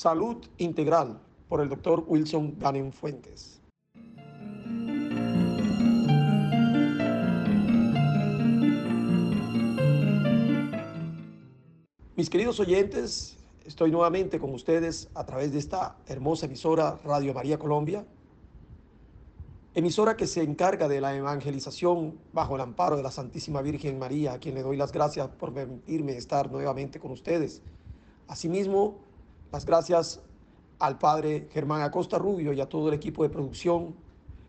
Salud Integral por el doctor Wilson Ganem Fuentes. Mis queridos oyentes, estoy nuevamente con ustedes a través de esta hermosa emisora Radio María Colombia, emisora que se encarga de la evangelización bajo el amparo de la Santísima Virgen María, a quien le doy las gracias por permitirme estar nuevamente con ustedes. Asimismo, las gracias al padre Germán Acosta Rubio y a todo el equipo de producción,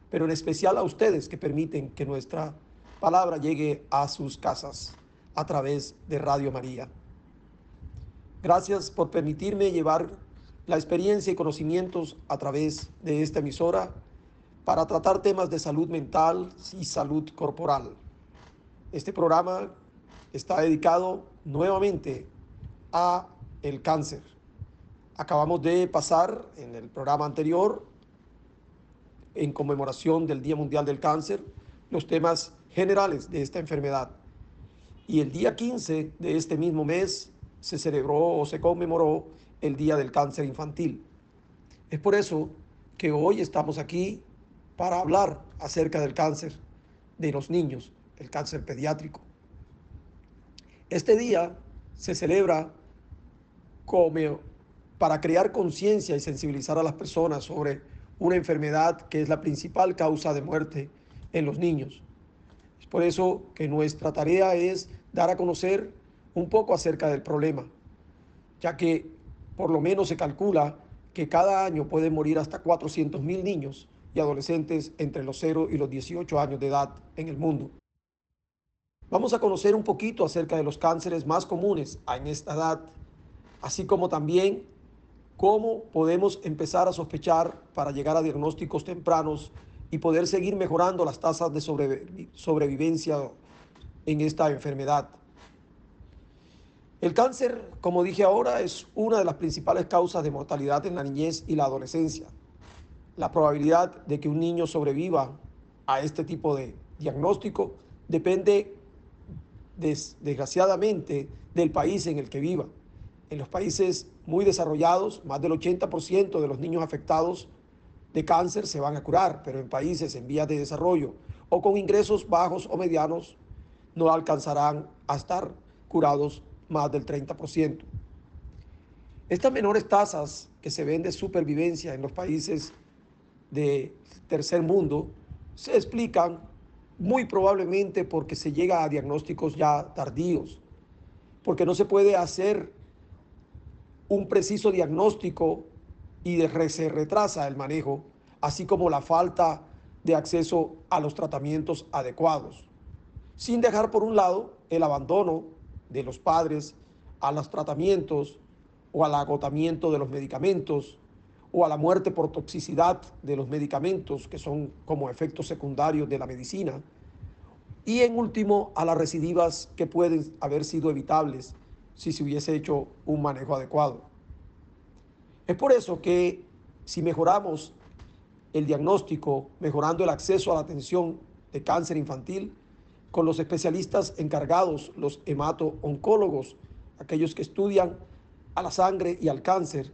pero en especial a ustedes que permiten que nuestra palabra llegue a sus casas a través de Radio María. Gracias por permitirme llevar la experiencia y conocimientos a través de esta emisora para tratar temas de salud mental y salud corporal. Este programa está dedicado nuevamente a el cáncer. Acabamos de pasar en el programa anterior, en conmemoración del Día Mundial del Cáncer, los temas generales de esta enfermedad. Y el día 15 de este mismo mes se celebró o se conmemoró el Día del Cáncer Infantil. Es por eso que hoy estamos aquí para hablar acerca del cáncer de los niños, el cáncer pediátrico. Este día se celebra como para crear conciencia y sensibilizar a las personas sobre una enfermedad que es la principal causa de muerte en los niños. Es por eso que nuestra tarea es dar a conocer un poco acerca del problema, ya que por lo menos se calcula que cada año pueden morir hasta 400 mil niños y adolescentes entre los 0 y los 18 años de edad en el mundo. Vamos a conocer un poquito acerca de los cánceres más comunes en esta edad, así como también cómo podemos empezar a sospechar para llegar a diagnósticos tempranos y poder seguir mejorando las tasas de sobrevivencia en esta enfermedad. El cáncer, como dije ahora, es una de las principales causas de mortalidad en la niñez y la adolescencia. La probabilidad de que un niño sobreviva a este tipo de diagnóstico depende desgraciadamente del país en el que viva. En los países muy desarrollados, más del 80% de los niños afectados de cáncer se van a curar, pero en países en vías de desarrollo o con ingresos bajos o medianos no alcanzarán a estar curados más del 30%. Estas menores tasas que se ven de supervivencia en los países de tercer mundo se explican muy probablemente porque se llega a diagnósticos ya tardíos, porque no se puede hacer un preciso diagnóstico y se retrasa el manejo, así como la falta de acceso a los tratamientos adecuados, sin dejar por un lado el abandono de los padres a los tratamientos o al agotamiento de los medicamentos o a la muerte por toxicidad de los medicamentos que son como efectos secundarios de la medicina. Y en último a las recidivas que pueden haber sido evitables si se hubiese hecho un manejo adecuado. Es por eso que si mejoramos el diagnóstico, mejorando el acceso a la atención de cáncer infantil, con los especialistas encargados, los hemato-oncólogos, aquellos que estudian a la sangre y al cáncer,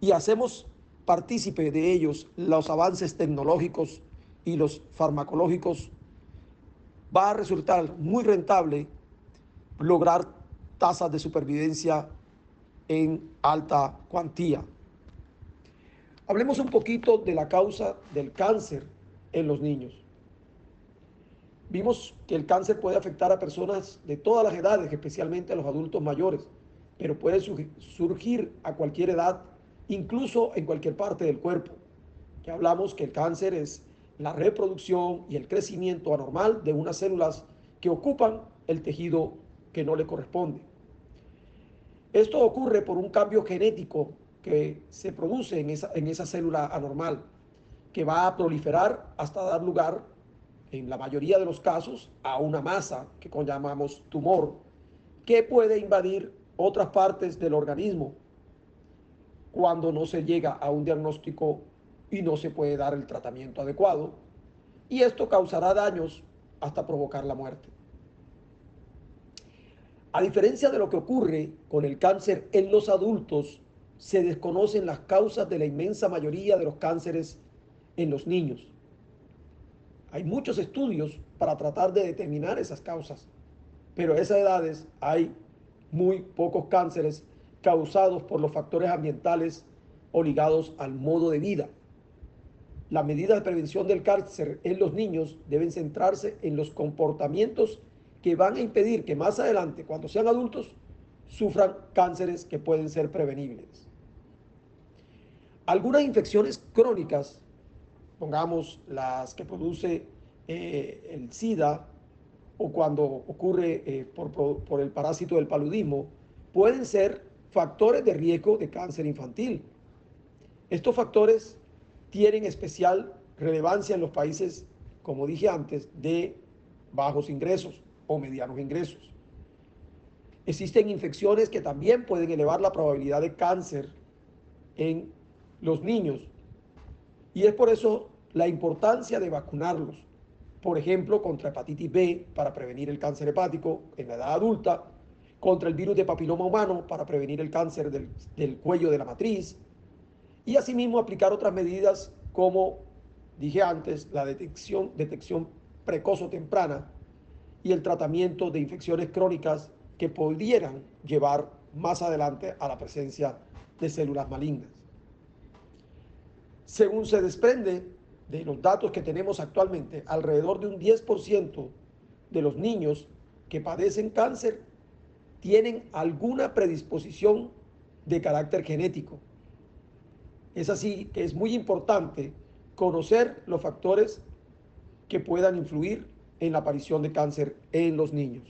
y hacemos partícipe de ellos los avances tecnológicos y los farmacológicos, va a resultar muy rentable lograr tasas de supervivencia en alta cuantía. Hablemos un poquito de la causa del cáncer en los niños. Vimos que el cáncer puede afectar a personas de todas las edades, especialmente a los adultos mayores, pero puede surgir a cualquier edad, incluso en cualquier parte del cuerpo. Que hablamos que el cáncer es la reproducción y el crecimiento anormal de unas células que ocupan el tejido que no le corresponde. Esto ocurre por un cambio genético que se produce en esa, en esa célula anormal, que va a proliferar hasta dar lugar en la mayoría de los casos, a una masa que llamamos tumor, que puede invadir otras partes del organismo cuando no se llega a un diagnóstico y no se puede dar el tratamiento adecuado. Y esto causará daños hasta provocar la muerte. A diferencia de lo que ocurre con el cáncer en los adultos, se desconocen las causas de la inmensa mayoría de los cánceres en los niños. Hay muchos estudios para tratar de determinar esas causas, pero a esas edades hay muy pocos cánceres causados por los factores ambientales o ligados al modo de vida. Las medidas de prevención del cáncer en los niños deben centrarse en los comportamientos que van a impedir que más adelante, cuando sean adultos, sufran cánceres que pueden ser prevenibles. Algunas infecciones crónicas, pongamos las que produce eh, el SIDA o cuando ocurre eh, por, por el parásito del paludismo, pueden ser factores de riesgo de cáncer infantil. Estos factores tienen especial relevancia en los países, como dije antes, de bajos ingresos o medianos ingresos. Existen infecciones que también pueden elevar la probabilidad de cáncer en los niños. Y es por eso la importancia de vacunarlos. Por ejemplo, contra hepatitis B para prevenir el cáncer hepático en la edad adulta, contra el virus de papiloma humano para prevenir el cáncer del, del cuello de la matriz, y asimismo aplicar otras medidas como dije antes, la detección, detección precoz o temprana y el tratamiento de infecciones crónicas que pudieran llevar más adelante a la presencia de células malignas. Según se desprende de los datos que tenemos actualmente, alrededor de un 10% de los niños que padecen cáncer tienen alguna predisposición de carácter genético. Es así que es muy importante conocer los factores que puedan influir en la aparición de cáncer en los niños.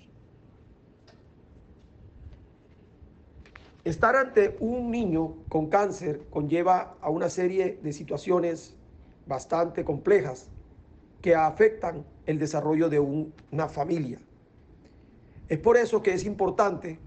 Estar ante un niño con cáncer conlleva a una serie de situaciones bastante complejas que afectan el desarrollo de una familia. Es por eso que es importante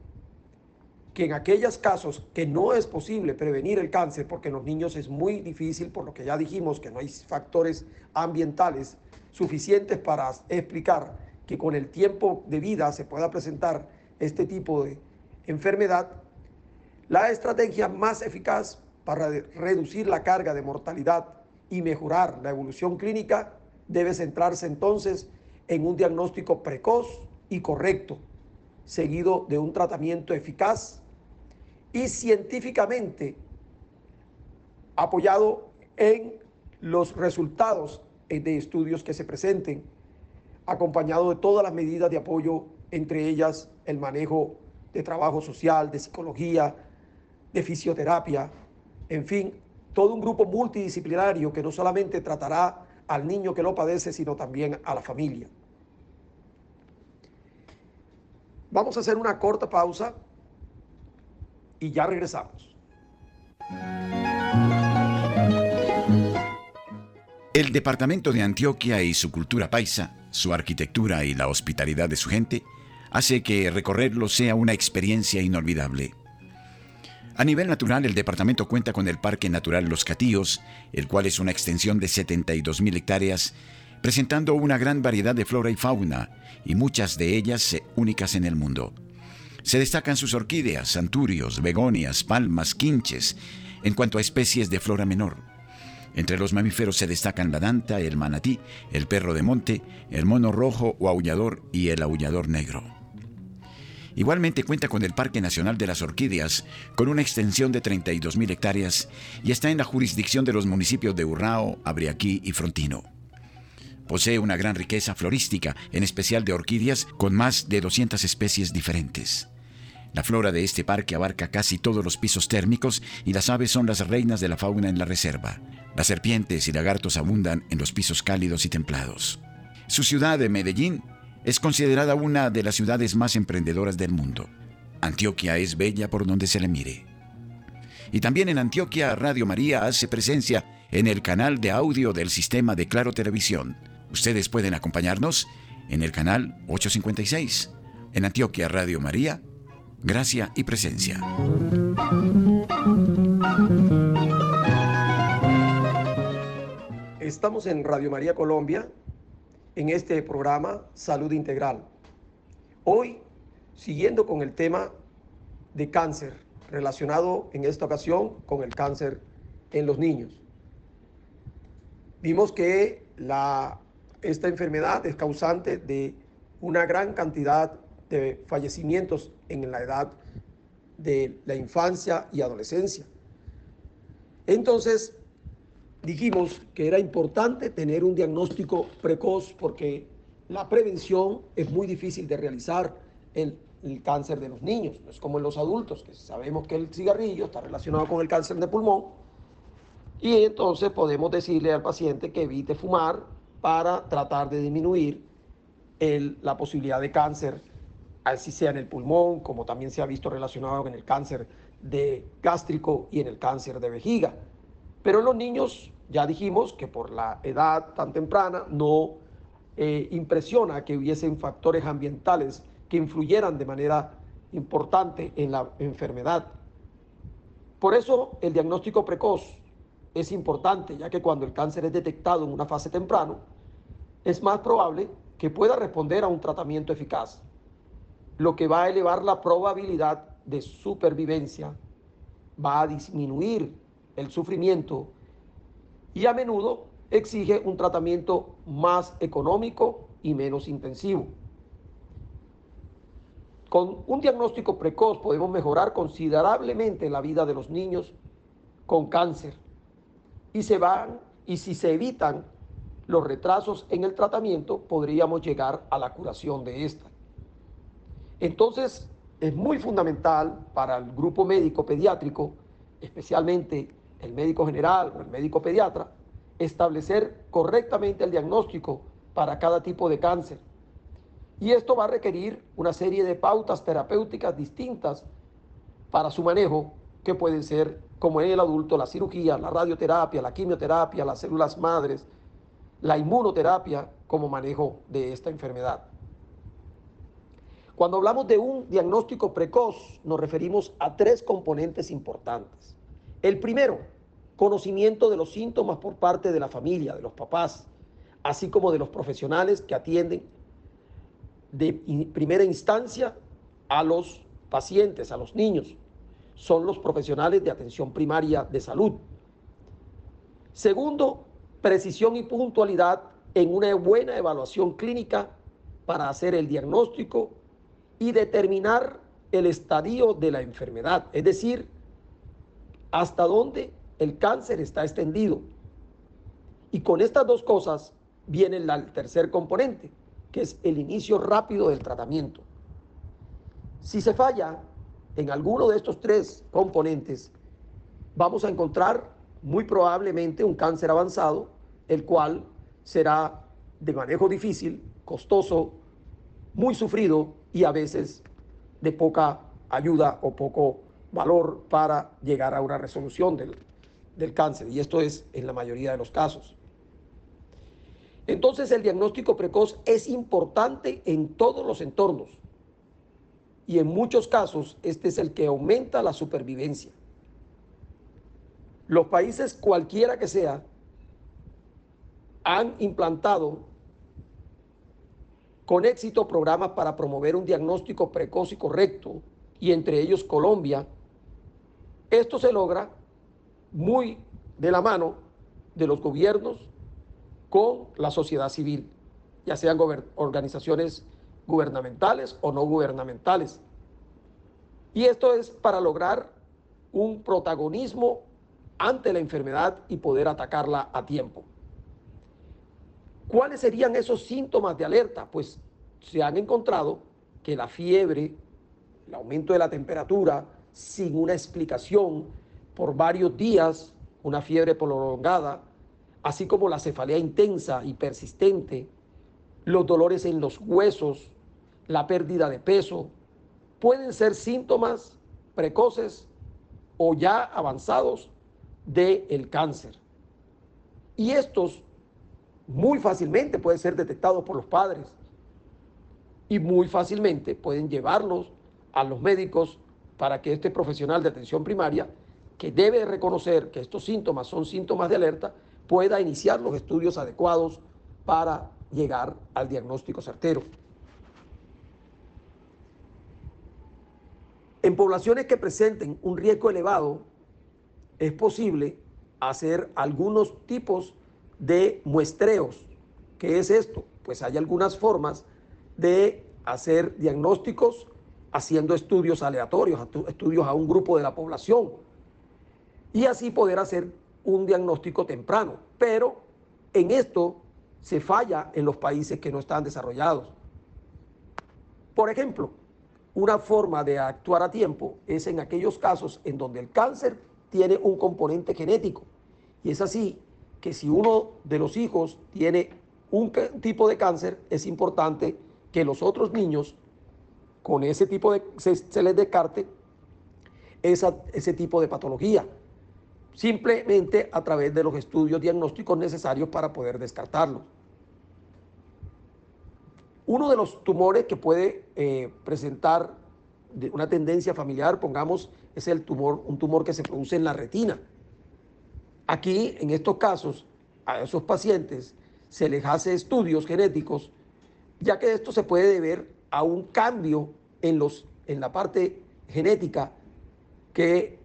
que en aquellos casos que no es posible prevenir el cáncer, porque en los niños es muy difícil, por lo que ya dijimos que no hay factores ambientales suficientes para explicar que con el tiempo de vida se pueda presentar este tipo de enfermedad, la estrategia más eficaz para reducir la carga de mortalidad y mejorar la evolución clínica debe centrarse entonces en un diagnóstico precoz y correcto seguido de un tratamiento eficaz y científicamente apoyado en los resultados de estudios que se presenten, acompañado de todas las medidas de apoyo, entre ellas el manejo de trabajo social, de psicología, de fisioterapia, en fin, todo un grupo multidisciplinario que no solamente tratará al niño que lo padece, sino también a la familia. Vamos a hacer una corta pausa y ya regresamos. El departamento de Antioquia y su cultura paisa, su arquitectura y la hospitalidad de su gente, hace que recorrerlo sea una experiencia inolvidable. A nivel natural, el departamento cuenta con el Parque Natural Los Catíos, el cual es una extensión de 72.000 hectáreas presentando una gran variedad de flora y fauna, y muchas de ellas únicas en el mundo. Se destacan sus orquídeas, santurios, begonias, palmas, quinches, en cuanto a especies de flora menor. Entre los mamíferos se destacan la danta, el manatí, el perro de monte, el mono rojo o aullador y el aullador negro. Igualmente cuenta con el Parque Nacional de las Orquídeas, con una extensión de 32.000 hectáreas y está en la jurisdicción de los municipios de Urrao, Abriaquí y Frontino. Posee una gran riqueza florística, en especial de orquídeas, con más de 200 especies diferentes. La flora de este parque abarca casi todos los pisos térmicos y las aves son las reinas de la fauna en la reserva. Las serpientes y lagartos abundan en los pisos cálidos y templados. Su ciudad de Medellín es considerada una de las ciudades más emprendedoras del mundo. Antioquia es bella por donde se le mire. Y también en Antioquia Radio María hace presencia en el canal de audio del sistema de Claro Televisión Ustedes pueden acompañarnos en el canal 856, en Antioquia Radio María, Gracia y Presencia. Estamos en Radio María Colombia, en este programa Salud Integral. Hoy, siguiendo con el tema de cáncer relacionado en esta ocasión con el cáncer en los niños. Vimos que la, esta enfermedad es causante de una gran cantidad de fallecimientos en la edad de la infancia y adolescencia. Entonces, dijimos que era importante tener un diagnóstico precoz porque la prevención es muy difícil de realizar en el cáncer de los niños. No es como en los adultos, que sabemos que el cigarrillo está relacionado con el cáncer de pulmón. Y entonces podemos decirle al paciente que evite fumar para tratar de disminuir la posibilidad de cáncer, así sea en el pulmón, como también se ha visto relacionado con el cáncer de gástrico y en el cáncer de vejiga. Pero los niños ya dijimos que por la edad tan temprana no eh, impresiona que hubiesen factores ambientales que influyeran de manera importante en la enfermedad. Por eso el diagnóstico precoz es importante, ya que cuando el cáncer es detectado en una fase temprana, es más probable que pueda responder a un tratamiento eficaz, lo que va a elevar la probabilidad de supervivencia, va a disminuir el sufrimiento y a menudo exige un tratamiento más económico y menos intensivo. Con un diagnóstico precoz podemos mejorar considerablemente la vida de los niños con cáncer y se van y si se evitan los retrasos en el tratamiento podríamos llegar a la curación de esta. Entonces es muy fundamental para el grupo médico pediátrico, especialmente el médico general o el médico pediatra, establecer correctamente el diagnóstico para cada tipo de cáncer. Y esto va a requerir una serie de pautas terapéuticas distintas para su manejo, que pueden ser, como en el adulto, la cirugía, la radioterapia, la quimioterapia, las células madres, la inmunoterapia como manejo de esta enfermedad. Cuando hablamos de un diagnóstico precoz, nos referimos a tres componentes importantes. El primero, conocimiento de los síntomas por parte de la familia, de los papás, así como de los profesionales que atienden de primera instancia a los pacientes, a los niños. Son los profesionales de atención primaria de salud. Segundo, precisión y puntualidad en una buena evaluación clínica para hacer el diagnóstico y determinar el estadio de la enfermedad, es decir, hasta dónde el cáncer está extendido. Y con estas dos cosas viene el tercer componente, que es el inicio rápido del tratamiento. Si se falla en alguno de estos tres componentes, vamos a encontrar muy probablemente un cáncer avanzado, el cual será de manejo difícil, costoso, muy sufrido y a veces de poca ayuda o poco valor para llegar a una resolución del, del cáncer. Y esto es en la mayoría de los casos. Entonces el diagnóstico precoz es importante en todos los entornos. Y en muchos casos este es el que aumenta la supervivencia. Los países, cualquiera que sea, han implantado con éxito programas para promover un diagnóstico precoz y correcto, y entre ellos Colombia. Esto se logra muy de la mano de los gobiernos con la sociedad civil, ya sean organizaciones gubernamentales o no gubernamentales. Y esto es para lograr un protagonismo ante la enfermedad y poder atacarla a tiempo. ¿Cuáles serían esos síntomas de alerta? Pues se han encontrado que la fiebre, el aumento de la temperatura, sin una explicación por varios días, una fiebre prolongada, así como la cefalea intensa y persistente, los dolores en los huesos, la pérdida de peso, pueden ser síntomas precoces o ya avanzados del cáncer. Y estos muy fácilmente pueden ser detectados por los padres y muy fácilmente pueden llevarlos a los médicos para que este profesional de atención primaria, que debe reconocer que estos síntomas son síntomas de alerta, pueda iniciar los estudios adecuados para llegar al diagnóstico certero. En poblaciones que presenten un riesgo elevado, es posible hacer algunos tipos de muestreos. ¿Qué es esto? Pues hay algunas formas de hacer diagnósticos haciendo estudios aleatorios, estudios a un grupo de la población y así poder hacer un diagnóstico temprano. Pero en esto se falla en los países que no están desarrollados. Por ejemplo, una forma de actuar a tiempo es en aquellos casos en donde el cáncer tiene un componente genético. Y es así que si uno de los hijos tiene un tipo de cáncer, es importante que los otros niños con ese tipo de, se, les descarte ese tipo de patología simplemente a través de los estudios diagnósticos necesarios para poder descartarlo. Uno de los tumores que puede eh, presentar una tendencia familiar, pongamos, es el tumor, un tumor que se produce en la retina. Aquí, en estos casos, a esos pacientes se les hace estudios genéticos, ya que esto se puede deber a un cambio en, los, en la parte genética que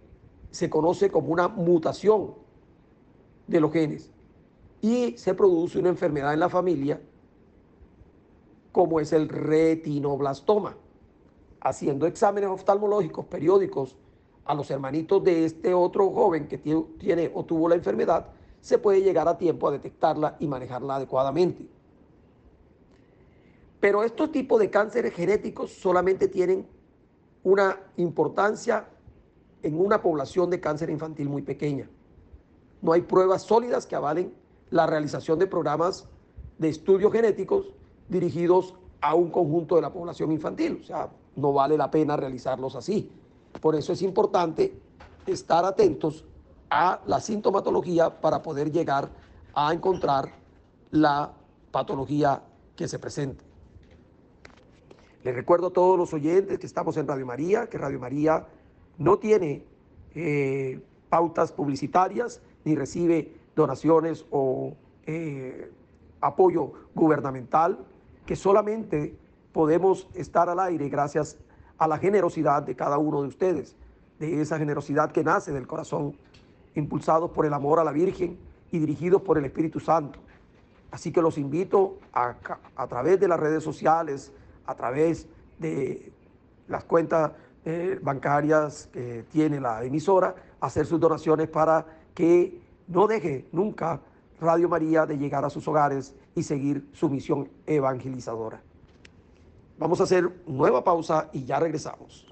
se conoce como una mutación de los genes y se produce una enfermedad en la familia como es el retinoblastoma. Haciendo exámenes oftalmológicos periódicos a los hermanitos de este otro joven que tiene o tuvo la enfermedad, se puede llegar a tiempo a detectarla y manejarla adecuadamente. Pero estos tipos de cánceres genéticos solamente tienen una importancia en una población de cáncer infantil muy pequeña. No hay pruebas sólidas que avalen la realización de programas de estudios genéticos dirigidos a un conjunto de la población infantil. O sea, no vale la pena realizarlos así. Por eso es importante estar atentos a la sintomatología para poder llegar a encontrar la patología que se presente. Les recuerdo a todos los oyentes que estamos en Radio María, que Radio María no tiene eh, pautas publicitarias ni recibe donaciones o eh, apoyo gubernamental, que solamente podemos estar al aire gracias a la generosidad de cada uno de ustedes, de esa generosidad que nace del corazón, impulsados por el amor a la Virgen y dirigidos por el Espíritu Santo. Así que los invito a, a través de las redes sociales, a través de las cuentas eh, bancarias que tiene la emisora, hacer sus donaciones para que no deje nunca Radio María de llegar a sus hogares y seguir su misión evangelizadora. Vamos a hacer nueva pausa y ya regresamos.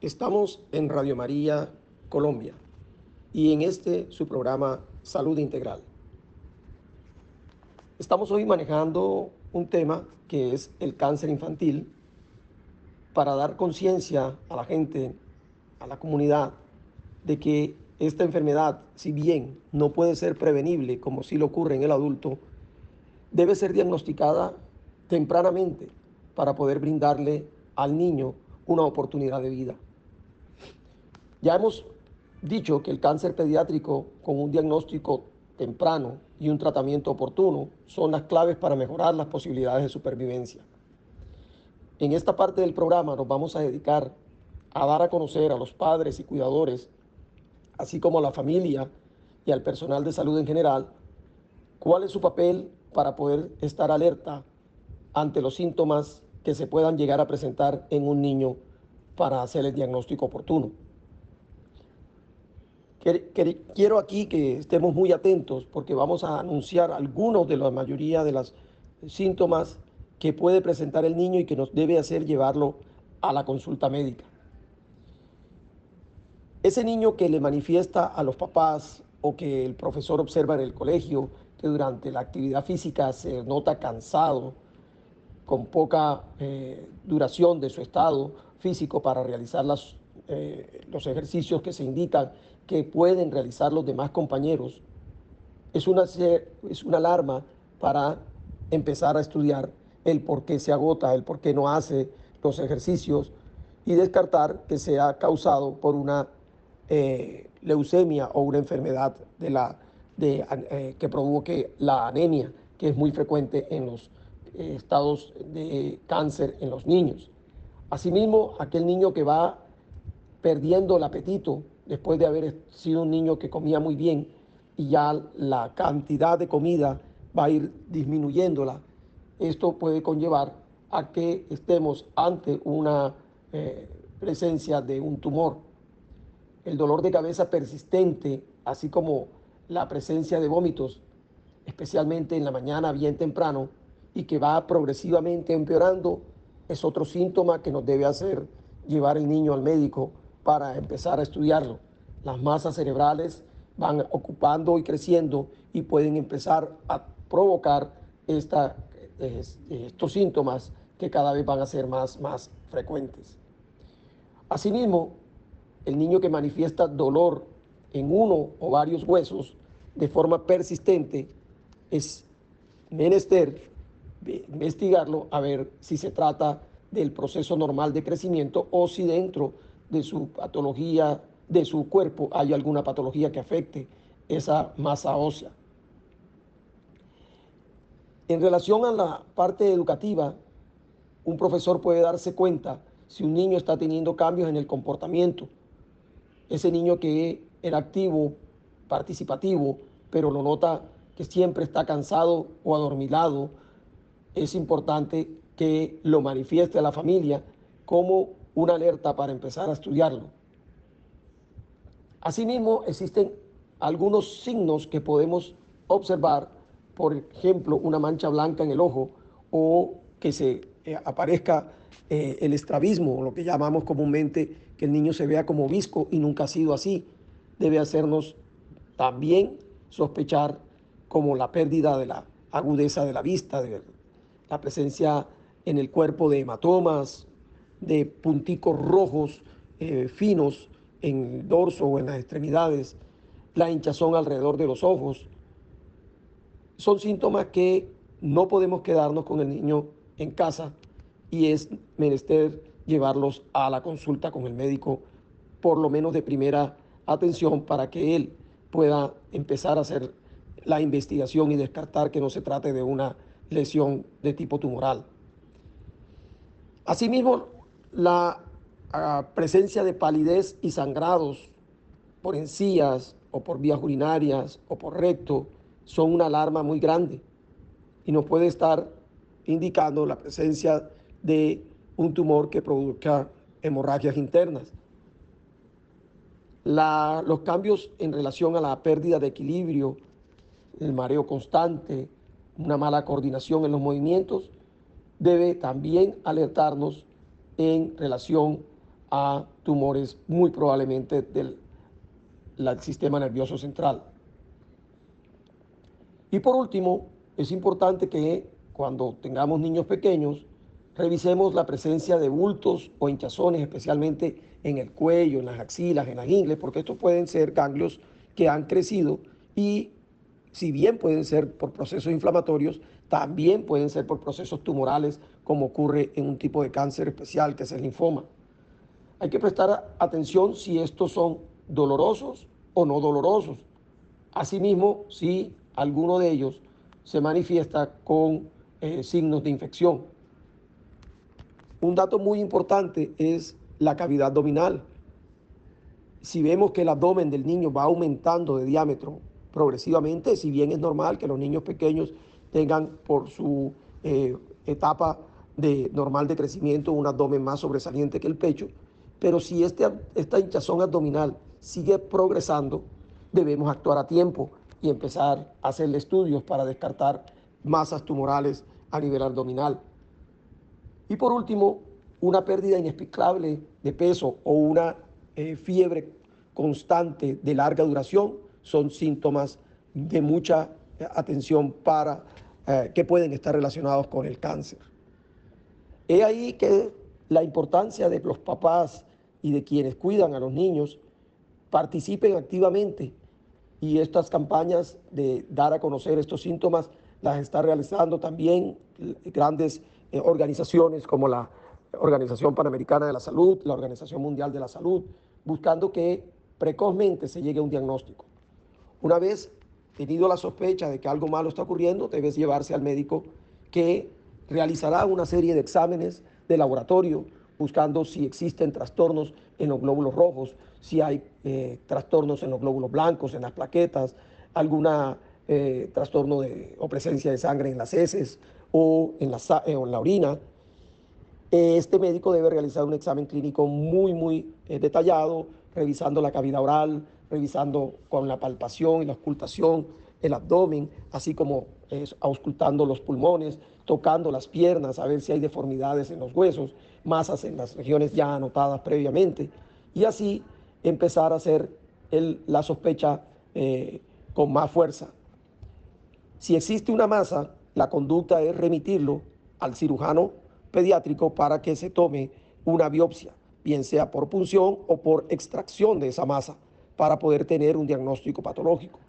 Estamos en Radio María Colombia y en este su programa Salud Integral. Estamos hoy manejando un tema que es el cáncer infantil para dar conciencia a la gente, a la comunidad, de que esta enfermedad, si bien no puede ser prevenible como si lo ocurre en el adulto, debe ser diagnosticada tempranamente para poder brindarle al niño una oportunidad de vida. Ya hemos dicho que el cáncer pediátrico con un diagnóstico temprano y un tratamiento oportuno son las claves para mejorar las posibilidades de supervivencia. En esta parte del programa nos vamos a dedicar a dar a conocer a los padres y cuidadores, así como a la familia y al personal de salud en general, cuál es su papel para poder estar alerta ante los síntomas que se puedan llegar a presentar en un niño para hacer el diagnóstico oportuno. Quiero aquí que estemos muy atentos porque vamos a anunciar algunos de la mayoría de los síntomas que puede presentar el niño y que nos debe hacer llevarlo a la consulta médica. Ese niño que le manifiesta a los papás o que el profesor observa en el colegio que durante la actividad física se nota cansado, con poca eh, duración de su estado físico para realizar las, eh, los ejercicios que se indican que pueden realizar los demás compañeros, es una, es una alarma para empezar a estudiar el por qué se agota, el por qué no hace los ejercicios y descartar que sea causado por una eh, leucemia o una enfermedad de la, de, eh, que provoque la anemia, que es muy frecuente en los eh, estados de cáncer en los niños. Asimismo, aquel niño que va perdiendo el apetito después de haber sido un niño que comía muy bien y ya la cantidad de comida va a ir disminuyéndola, esto puede conllevar a que estemos ante una presencia de un tumor. El dolor de cabeza persistente, así como la presencia de vómitos, especialmente en la mañana bien temprano, y que va progresivamente empeorando, es otro síntoma que nos debe hacer llevar el niño al médico para empezar a estudiarlo. Las masas cerebrales van ocupando y creciendo y pueden empezar a provocar estos síntomas que cada vez van a ser más, más frecuentes. Asimismo, el niño que manifiesta dolor en uno o varios huesos de forma persistente, es menester investigarlo a ver si se trata del proceso normal de crecimiento o si dentro de su patología, de su cuerpo, hay alguna patología que afecte esa masa ósea. En relación a la parte educativa, un profesor puede darse cuenta si un niño está teniendo cambios en el comportamiento, ese niño que era activo, participativo, pero lo nota que siempre está cansado o adormilado, es importante que lo manifieste a la familia como una alerta para empezar a estudiarlo. Asimismo, existen algunos signos que podemos observar, por ejemplo, una mancha blanca en el ojo o que se eh, aparezca eh, el estrabismo, lo que llamamos comúnmente que el niño se vea como visco y nunca ha sido así, debe hacernos también sospechar como la pérdida de la agudeza de la vista, la presencia en el cuerpo de hematomas, de punticos rojos eh, finos en el dorso o en las extremidades, la hinchazón alrededor de los ojos. Son síntomas que no podemos quedarnos con el niño en casa y es menester llevarlos a la consulta con el médico, por lo menos de primera atención, para que él pueda empezar a hacer la investigación y descartar que no se trate de una lesión de tipo tumoral. Asimismo, la ah, presencia de palidez y sangrados por encías o por vías urinarias o por recto son una alarma muy grande y nos puede estar indicando la presencia de un tumor que produzca hemorragias internas. los cambios en relación a la pérdida de equilibrio, el mareo constante, una mala coordinación en los movimientos, debe también alertarnos en relación a tumores muy probablemente del sistema nervioso central. Y por último, es importante que cuando tengamos niños pequeños, revisemos la presencia de bultos o hinchazones, especialmente en el cuello, en las axilas, en las ingles, porque estos pueden ser ganglios que han crecido y si bien pueden ser por procesos inflamatorios, también pueden ser por procesos tumorales, como ocurre en un tipo de cáncer especial que es el linfoma. Hay que prestar atención si estos son dolorosos o no dolorosos. Asimismo, si alguno de ellos se manifiesta con eh, signos de infección. Un dato muy importante es la cavidad abdominal. Si vemos que el abdomen del niño va aumentando de diámetro progresivamente, si bien es normal que los niños pequeños tengan por su eh, etapa de normal de crecimiento un abdomen más sobresaliente que el pecho, pero si este, esta hinchazón abdominal sigue progresando, debemos actuar a tiempo y empezar a hacerle estudios para descartar masas tumorales a nivel abdominal. Y por último, una pérdida inexplicable de peso o una eh, fiebre constante de larga duración son síntomas de mucha atención para eh, que pueden estar relacionados con el cáncer. He ahí que la importancia de los papás y de quienes cuidan a los niños participen activamente y estas campañas de dar a conocer estos síntomas las está realizando también grandes eh, organizaciones como la Organización Panamericana de la Salud, la Organización Mundial de la Salud, buscando que precozmente se llegue a un diagnóstico. Una vez tenido la sospecha de que algo malo está ocurriendo, debes llevarse al médico que realizará una serie de exámenes de laboratorio buscando si existen trastornos en los glóbulos rojos, si hay eh, trastornos en los glóbulos blancos, en las plaquetas, alguna eh, trastorno de, o presencia de sangre en las heces o en la, eh, o en la orina. Este médico debe realizar un examen clínico muy, muy detallado, revisando la cavidad oral, revisando con la palpación y la ocultación el abdomen, así como auscultando los pulmones, tocando las piernas, a ver si hay deformidades en los huesos, masas en las regiones ya anotadas previamente, y así empezar a hacer la sospecha eh, con más fuerza. Si existe una masa, la conducta es remitirlo al cirujano pediátrico para que se tome una biopsia, bien sea por punción o por extracción de esa masa, para poder tener un diagnóstico patológico.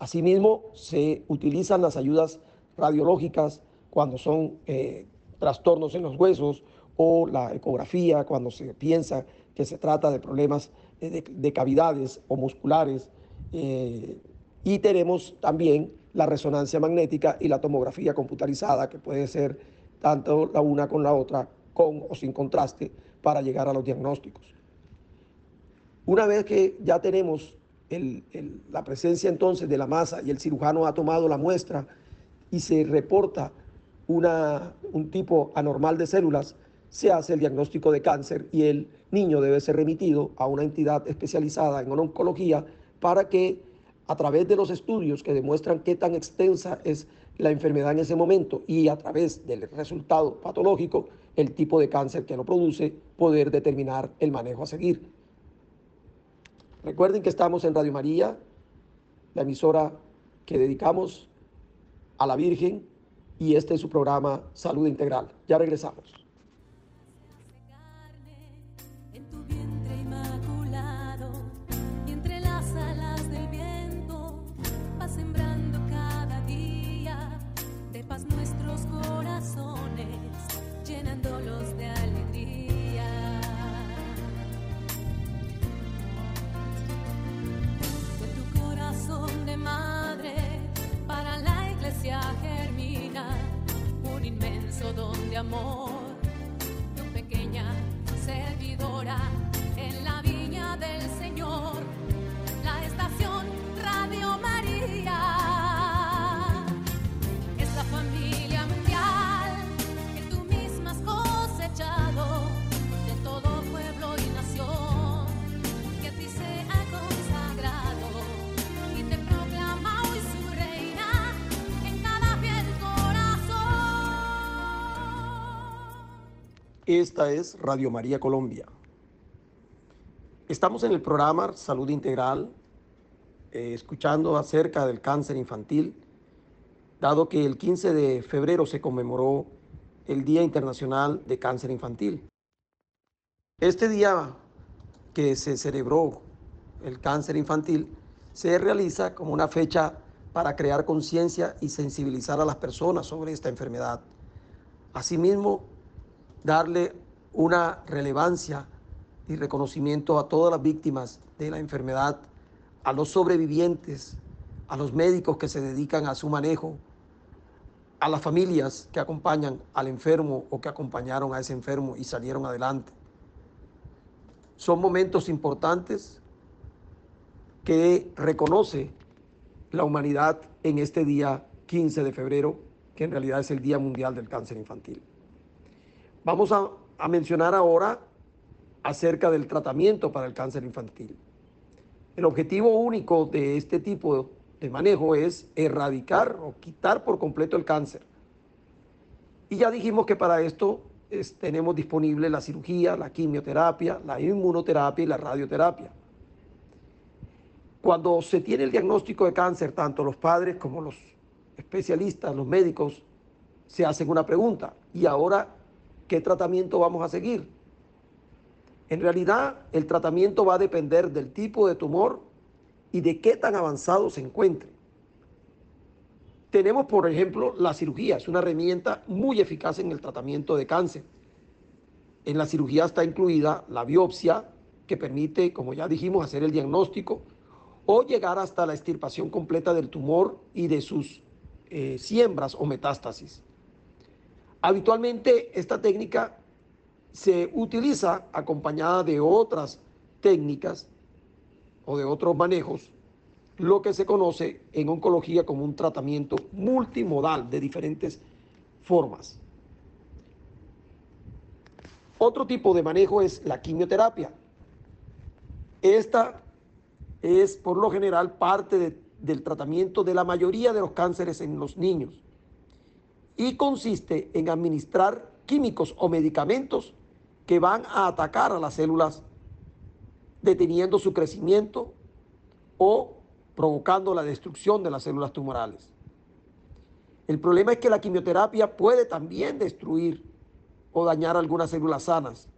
Asimismo, se utilizan las ayudas radiológicas cuando son eh, trastornos en los huesos o la ecografía cuando se piensa que se trata de problemas de, cavidades o musculares. Eh, y tenemos también la resonancia magnética y la tomografía computarizada, que puede ser tanto la una con la otra, con o sin contraste, para llegar a los diagnósticos. Una vez que ya tenemos la presencia entonces de la masa y el cirujano ha tomado la muestra y se reporta una, un tipo anormal de células, se hace el diagnóstico de cáncer y el niño debe ser remitido a una entidad especializada en oncología para que a través de los estudios que demuestran qué tan extensa es la enfermedad en ese momento y a través del resultado patológico, el tipo de cáncer que lo produce, poder determinar el manejo a seguir. Recuerden que estamos en Radio María, la emisora que dedicamos a la Virgen, y este es su programa Salud Integral. Ya regresamos. Amor, Esta es Radio María Colombia. Estamos en el programa Salud Integral, eh, escuchando acerca del cáncer infantil, dado que el 15 de febrero se conmemoró el Día Internacional de Cáncer Infantil. Este día que se celebró el cáncer infantil se realiza como una fecha para crear conciencia y sensibilizar a las personas sobre esta enfermedad. Asimismo, darle una relevancia y reconocimiento a todas las víctimas de la enfermedad, a los sobrevivientes, a los médicos que se dedican a su manejo, a las familias que acompañan al enfermo o que acompañaron a ese enfermo y salieron adelante. Son momentos importantes que reconoce la humanidad en este día 15 de febrero, que en realidad es el Día Mundial del Cáncer Infantil. Vamos a, mencionar ahora acerca del tratamiento para el cáncer infantil. El objetivo único de este tipo de manejo es erradicar o quitar por completo el cáncer. Y ya dijimos que para esto es- tenemos disponible la cirugía, la quimioterapia, la inmunoterapia y la radioterapia. Cuando se tiene el diagnóstico de cáncer, tanto los padres como los especialistas, los médicos, se hacen una pregunta. ¿Y ahora qué tratamiento vamos a seguir? En realidad, el tratamiento va a depender del tipo de tumor y de qué tan avanzado se encuentre. Tenemos, por ejemplo, la cirugía, es una herramienta muy eficaz en el tratamiento de cáncer. En la cirugía está incluida la biopsia, que permite, como ya dijimos, hacer el diagnóstico o llegar hasta la extirpación completa del tumor y de sus eh, siembras o metástasis. Habitualmente esta técnica se utiliza acompañada de otras técnicas o de otros manejos, lo que se conoce en oncología como un tratamiento multimodal de diferentes formas. Otro tipo de manejo es la quimioterapia. Esta es por lo general parte de- del tratamiento de la mayoría de los cánceres en los niños y consiste en administrar químicos o medicamentos que van a atacar a las células deteniendo su crecimiento o provocando la destrucción de las células tumorales. El problema es que la quimioterapia puede también destruir o dañar algunas células sanas.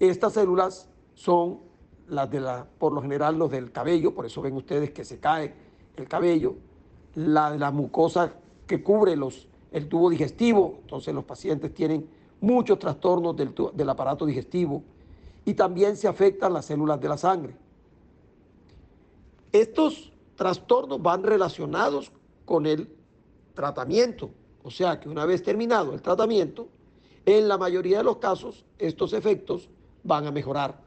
Estas células son las de la, por lo general los del cabello, por eso ven ustedes que se cae el cabello, la de la mucosa que cubre los, el tubo digestivo, entonces los pacientes tienen muchos trastornos del, del aparato digestivo y también se afectan las células de la sangre. Estos trastornos van relacionados con el tratamiento, o sea que una vez terminado el tratamiento, en la mayoría de los casos estos efectos van a mejorar.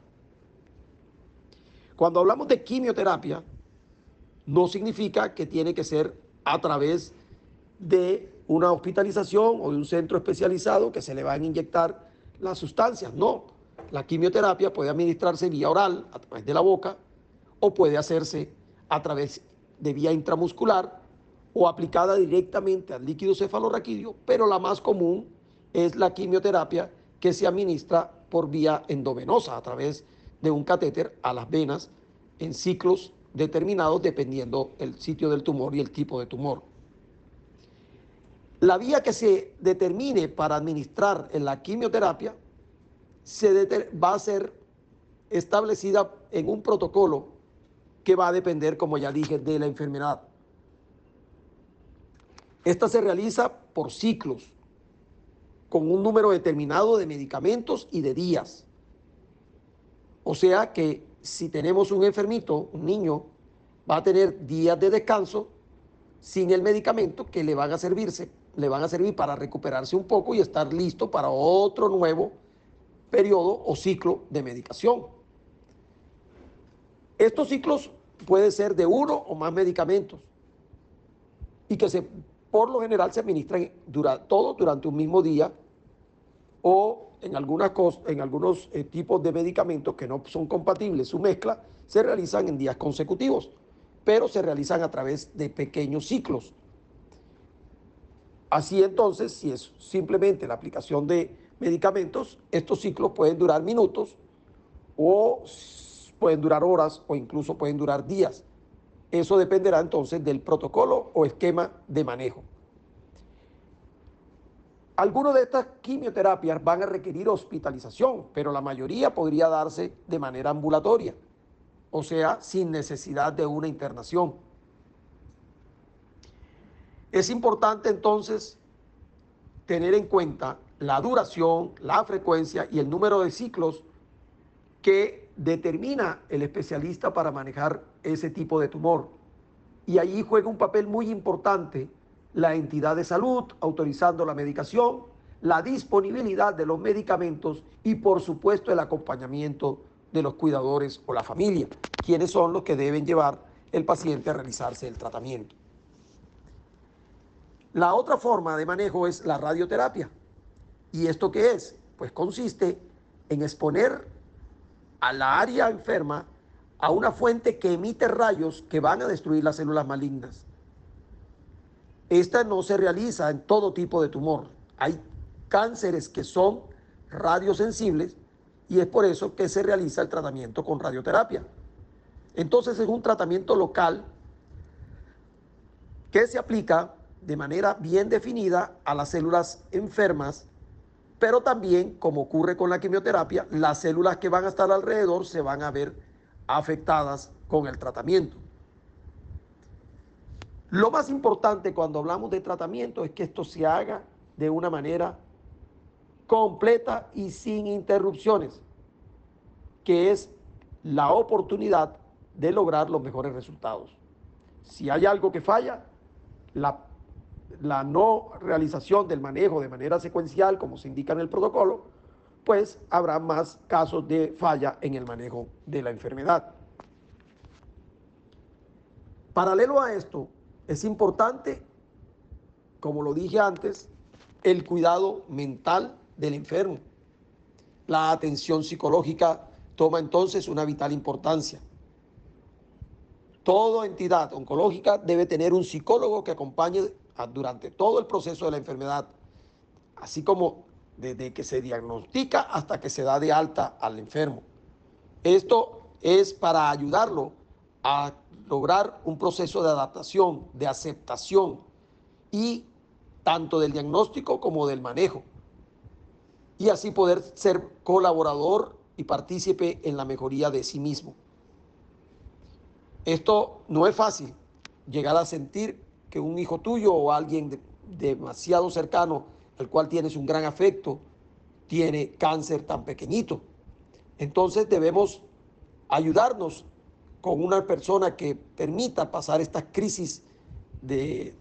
Cuando hablamos de quimioterapia, no significa que tiene que ser a través de una hospitalización o de un centro especializado que se le van a inyectar las sustancias. No, la quimioterapia puede administrarse vía oral, a través de la boca, o puede hacerse a través de vía intramuscular o aplicada directamente al líquido cefalorraquídeo, pero la más común es la quimioterapia que se administra por vía endovenosa a través de un catéter a las venas en ciclos determinados dependiendo el sitio del tumor y el tipo de tumor. La vía que se determine para administrar en la quimioterapia se va a ser establecida en un protocolo que va a depender, como ya dije, de la enfermedad. Esta se realiza por ciclos, con un número determinado de medicamentos y de días. O sea que si tenemos un enfermito, un niño, va a tener días de descanso sin el medicamento que le van a servirse, le van a servir para recuperarse un poco y estar listo para otro nuevo periodo o ciclo de medicación. Estos ciclos pueden ser de uno o más medicamentos y que se, por lo general se administran dura, todos durante un mismo día o en, algunas en algunos eh, tipos de medicamentos que no son compatibles, su mezcla se realizan en días consecutivos, pero se realizan a través de pequeños ciclos. Así entonces, si es simplemente la aplicación de medicamentos, estos ciclos pueden durar minutos o pueden durar horas o incluso pueden durar días. Eso dependerá entonces del protocolo o esquema de manejo. Algunas de estas quimioterapias van a requerir hospitalización, pero la mayoría podría darse de manera ambulatoria, o sea, sin necesidad de una internación. Es importante entonces tener en cuenta la duración, la frecuencia y el número de ciclos que determina el especialista para manejar ese tipo de tumor. Y allí juega un papel muy importante la entidad de salud autorizando la medicación, la disponibilidad de los medicamentos y por supuesto el acompañamiento de los cuidadores o la familia, quienes son los que deben llevar el paciente a realizarse el tratamiento. La otra forma de manejo es la radioterapia. ¿Y esto qué es? Pues consiste en exponer a la área enferma a una fuente que emite rayos que van a destruir las células malignas. Esta no se realiza en todo tipo de tumor. Hay cánceres que son radiosensibles y es por eso que se realiza el tratamiento con radioterapia. Entonces es un tratamiento local que se aplica de manera bien definida a las células enfermas, pero también, como ocurre con la quimioterapia, las células que van a estar alrededor se van a ver afectadas con el tratamiento. Lo más importante cuando hablamos de tratamiento es que esto se haga de una manera completa y sin interrupciones, que es la oportunidad de lograr los mejores resultados. Si hay algo que falla, la la no realización del manejo de manera secuencial, como se indica en el protocolo, pues habrá más casos de falla en el manejo de la enfermedad. Paralelo a esto, es importante, como lo dije antes, el cuidado mental del enfermo. La atención psicológica toma entonces una vital importancia. Toda entidad oncológica debe tener un psicólogo que acompañe durante todo el proceso de la enfermedad, así como desde que se diagnostica hasta que se da de alta al enfermo. Esto es para ayudarlo a lograr un proceso de adaptación, de aceptación y tanto del diagnóstico como del manejo. Y así poder ser colaborador y partícipe en la mejoría de sí mismo. Esto no es fácil, llegar a sentir que un hijo tuyo o alguien demasiado cercano al cual tienes un gran afecto tiene cáncer tan pequeñito. Entonces debemos ayudarnos con una persona que permita pasar esta crisis de,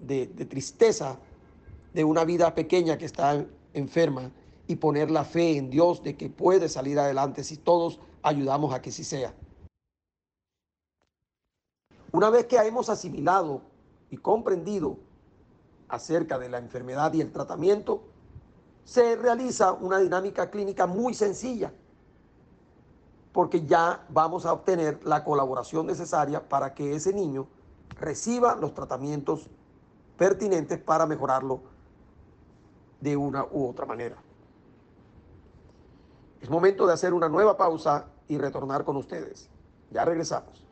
de tristeza de una vida pequeña que está enferma y poner la fe en Dios de que puede salir adelante si todos ayudamos a que sí sea. Una vez que hemos asimilado y comprendido acerca de la enfermedad y el tratamiento, se realiza una dinámica clínica muy sencilla, porque ya vamos a obtener la colaboración necesaria para que ese niño reciba los tratamientos pertinentes para mejorarlo de una u otra manera. Es momento de hacer una nueva pausa y retornar con ustedes. Ya regresamos.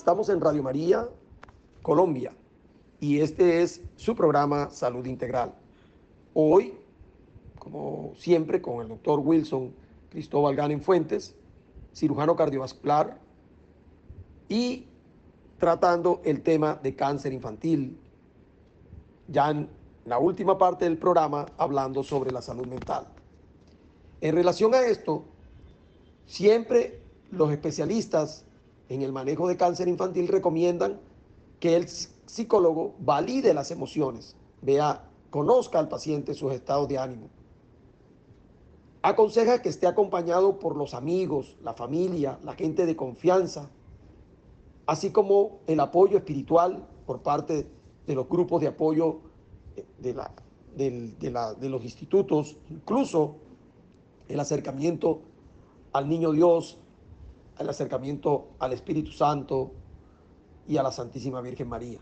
Estamos en Radio María, Colombia, y este es su programa Salud Integral. Hoy, como siempre, con el doctor Wilson Cristóbal Ganen Fuentes, cirujano cardiovascular, y tratando el tema de cáncer infantil. Ya en la última parte del programa hablando sobre la salud mental. En relación a esto, siempre los especialistas en el manejo de cáncer infantil recomiendan que el psicólogo valide las emociones, vea, conozca al paciente sus estados de ánimo. Aconseja que esté acompañado por los amigos, la familia, la gente de confianza, así como el apoyo espiritual por parte de los grupos de apoyo de, la, de los institutos, incluso el acercamiento al niño Dios, el acercamiento al Espíritu Santo y a la Santísima Virgen María.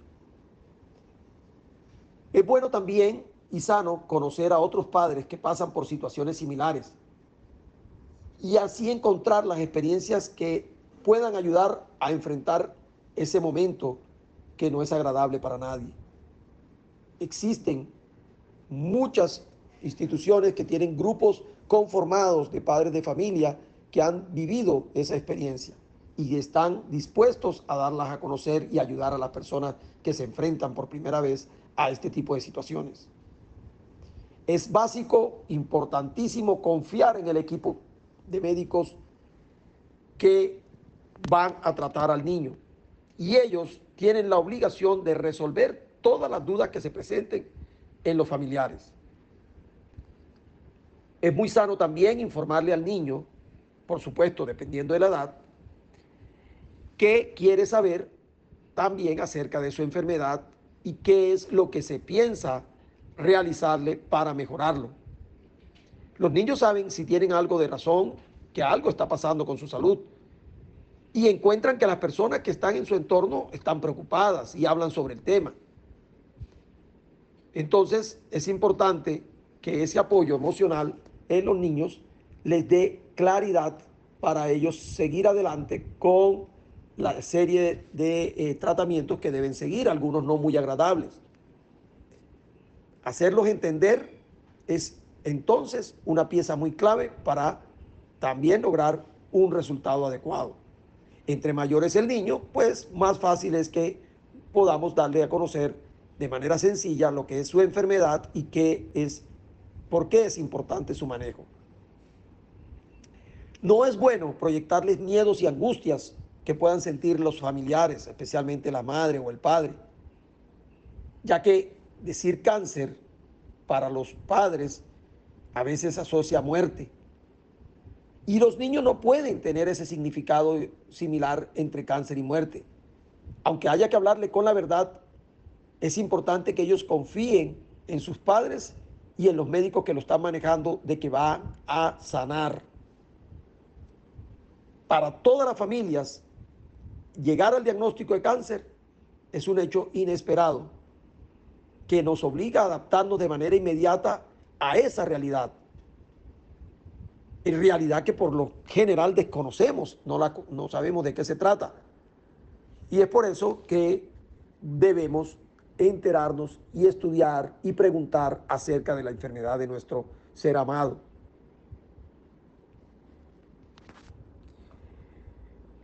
Es bueno también y sano conocer a otros padres que pasan por situaciones similares y así encontrar las experiencias que puedan ayudar a enfrentar ese momento que no es agradable para nadie. Existen muchas instituciones que tienen grupos conformados de padres de familia que han vivido esa experiencia y están dispuestos a darlas a conocer y ayudar a las personas que se enfrentan por primera vez a este tipo de situaciones. Es básico, importantísimo confiar en el equipo de médicos que van a tratar al niño. Y ellos tienen la obligación de resolver todas las dudas que se presenten en los familiares. Es muy sano también informarle al niño, por supuesto, dependiendo de la edad, que quiere saber también acerca de su enfermedad y qué es lo que se piensa realizarle para mejorarlo. Los niños saben si tienen algo de razón, que algo está pasando con su salud y encuentran que las personas que están en su entorno están preocupadas y hablan sobre el tema. Entonces es importante que ese apoyo emocional en los niños les dé claridad para ellos seguir adelante con la serie de eh, tratamientos que deben seguir, algunos no muy agradables. Hacerlos entender es entonces una pieza muy clave para también lograr un resultado adecuado. Entre mayores el niño, pues más fácil es que podamos darle a conocer de manera sencilla lo que es su enfermedad y qué es, por qué es importante su manejo. No es bueno proyectarles miedos y angustias que puedan sentir los familiares, especialmente la madre o el padre, ya que decir cáncer para los padres a veces asocia muerte. Y los niños no pueden tener ese significado similar entre cáncer y muerte. Aunque haya que hablarle con la verdad, es importante que ellos confíen en sus padres y en los médicos que lo están manejando de que van a sanar. Para todas las familias, llegar al diagnóstico de cáncer es un hecho inesperado que nos obliga a adaptarnos de manera inmediata a esa realidad. En realidad que por lo general desconocemos, no, sabemos de qué se trata. Y es por eso que debemos enterarnos y estudiar y preguntar acerca de la enfermedad de nuestro ser amado.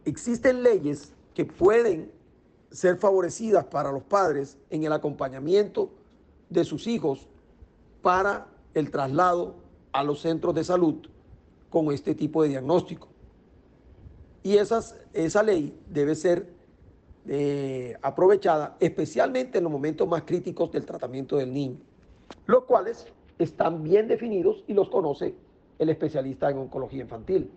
Existen leyes que pueden ser favorecidas para los padres en el acompañamiento de sus hijos para el traslado a los centros de salud con este tipo de diagnóstico. Y esa ley debe ser eh, aprovechada especialmente en los momentos más críticos del tratamiento del niño, los cuales están bien definidos y los conoce el especialista en oncología infantil.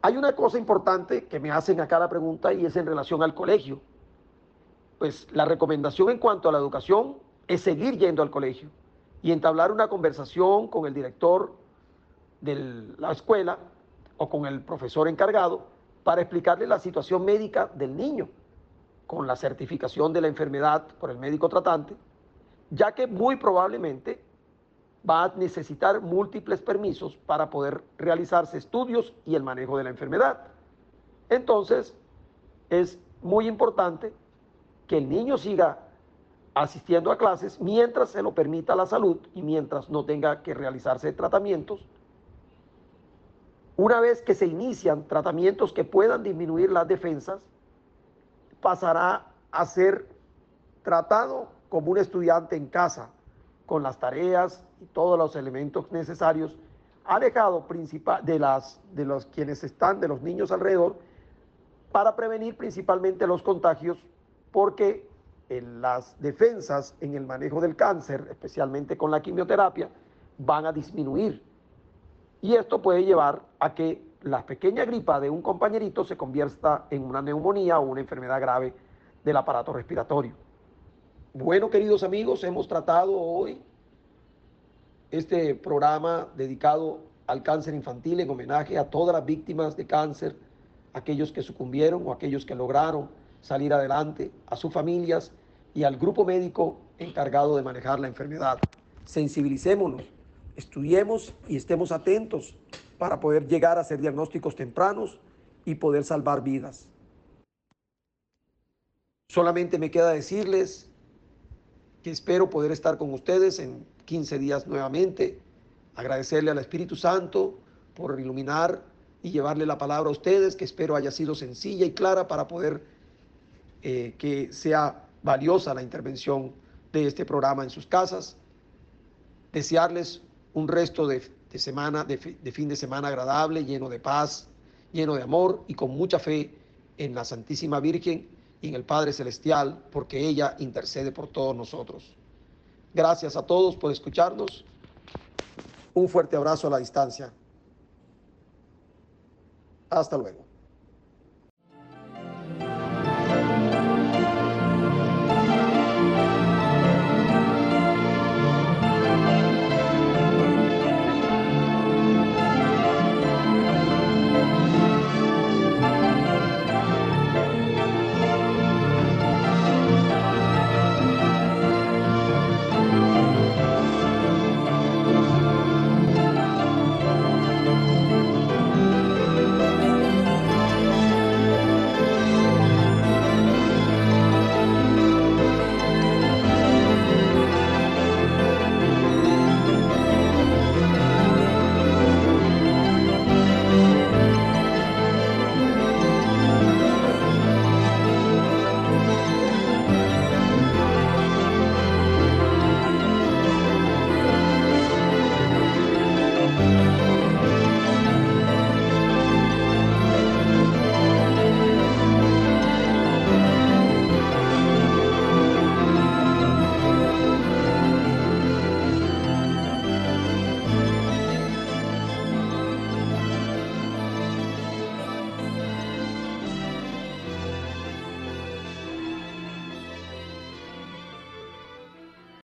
Hay una cosa importante que me hacen acá la pregunta y es en relación al colegio. Pues la recomendación en cuanto a la educación es seguir yendo al colegio y entablar una conversación con el director de la escuela o con el profesor encargado para explicarle la situación médica del niño con la certificación de la enfermedad por el médico tratante, ya que muy probablemente va a necesitar múltiples permisos para poder realizarse estudios y el manejo de la enfermedad. Entonces, es muy importante que el niño siga asistiendo a clases mientras se lo permita la salud y mientras no tenga que realizarse tratamientos. Una vez que se inician tratamientos que puedan disminuir las defensas, pasará a ser tratado como un estudiante en casa, con las tareas y todos los elementos necesarios, alejado principal de, las, de los quienes están, de los niños alrededor, para prevenir principalmente los contagios, porque en las defensas en el manejo del cáncer, especialmente con la quimioterapia, van a disminuir. Y esto puede llevar a que la pequeña gripa de un compañerito se convierta en una neumonía o una enfermedad grave del aparato respiratorio. Bueno, queridos amigos, hemos tratado hoy este programa dedicado al cáncer infantil en homenaje a todas las víctimas de cáncer, aquellos que sucumbieron o aquellos que lograron salir adelante, a sus familias y al grupo médico encargado de manejar la enfermedad. Sensibilicémonos, estudiemos y estemos atentos para poder llegar a hacer diagnósticos tempranos y poder salvar vidas. Solamente me queda decirles espero poder estar con ustedes en 15 días nuevamente, agradecerle al Espíritu Santo por iluminar y llevarle la palabra a ustedes, que espero haya sido sencilla y clara para poder eh, que sea valiosa la intervención de este programa en sus casas. Desearles un resto de semana, de fin de semana agradable, lleno de paz, lleno de amor y con mucha fe en la Santísima Virgen y en el Padre Celestial, porque ella intercede por todos nosotros. Gracias a todos por escucharnos. Un fuerte abrazo a la distancia. Hasta luego.